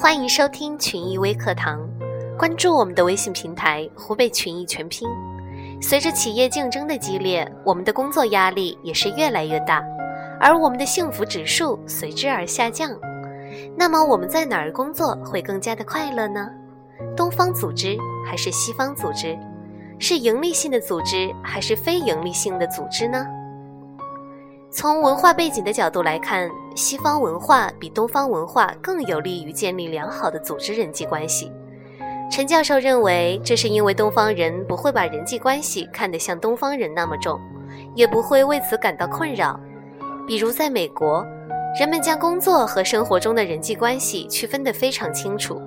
欢迎收听群益微课堂，关注我们的微信平台“湖北群益全拼”。随着企业竞争的激烈，我们的工作压力也是越来越大，而我们的幸福指数随之而下降。那么我们在哪儿工作会更加的快乐呢？东方组织还是西方组织？是盈利性的组织还是非盈利性的组织呢？从文化背景的角度来看，西方文化比东方文化更有利于建立良好的组织人际关系。陈教授认为，这是因为东方人不会把人际关系看得像东方人那么重，也不会为此感到困扰。比如在美国，人们将工作和生活中的人际关系区分得非常清楚。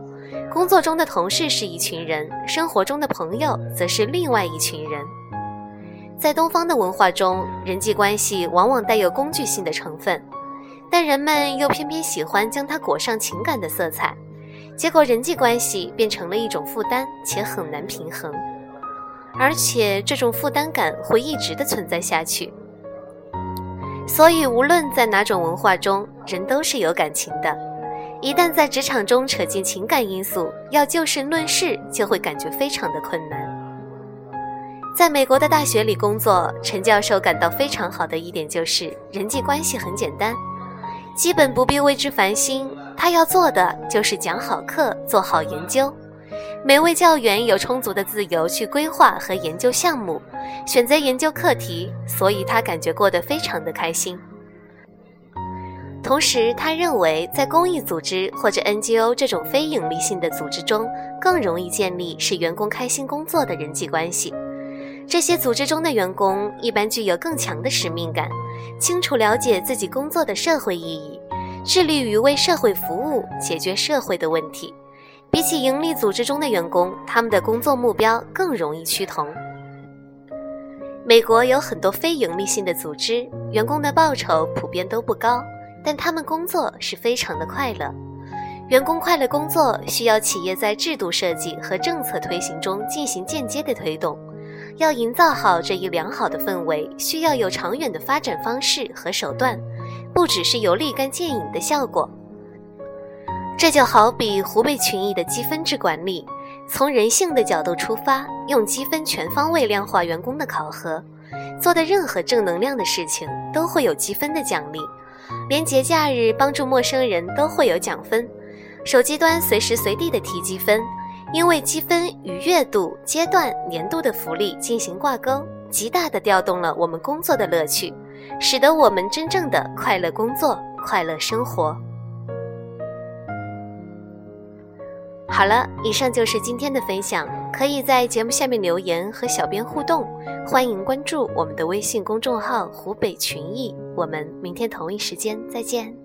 工作中的同事是一群人，生活中的朋友则是另外一群人。在东方的文化中，人际关系往往带有工具性的成分，但人们又偏偏喜欢将它裹上情感的色彩，结果人际关系变成了一种负担，且很难平衡，而且这种负担感会一直的存在下去。所以，无论在哪种文化中，人都是有感情的。一旦在职场中扯进情感因素，要就事论事就会感觉非常的困难。在美国的大学里工作，陈教授感到非常好的一点就是人际关系很简单，基本不必为之烦心。他要做的就是讲好课，做好研究。每位教员有充足的自由去规划和研究项目，选择研究课题，所以他感觉过得非常的开心。同时，他认为在公益组织或者 NGO 这种非盈利性的组织中，更容易建立使员工开心工作的人际关系。这些组织中的员工一般具有更强的使命感，清楚了解自己工作的社会意义，致力于为社会服务，解决社会的问题。比起盈利组织中的员工，他们的工作目标更容易趋同。美国有很多非盈利性的组织，员工的报酬普遍都不高。但他们工作是非常的快乐，员工快乐工作需要企业在制度设计和政策推行中进行间接的推动，要营造好这一良好的氛围，需要有长远的发展方式和手段，不只是有立竿见影的效果。这就好比湖北群益的积分制管理，从人性的角度出发，用积分全方位量化员工的考核，做的任何正能量的事情都会有积分的奖励。连节假日帮助陌生人都会有奖分，手机端随时随地的提积分，因为积分与月度、阶段、年度的福利进行挂钩，极大的调动了我们工作的乐趣，使得我们真正的快乐工作、快乐生活。好了，以上就是今天的分享，可以在节目下面留言和小编互动，欢迎关注我们的微信公众号“湖北群艺”，我们明天同一时间再见。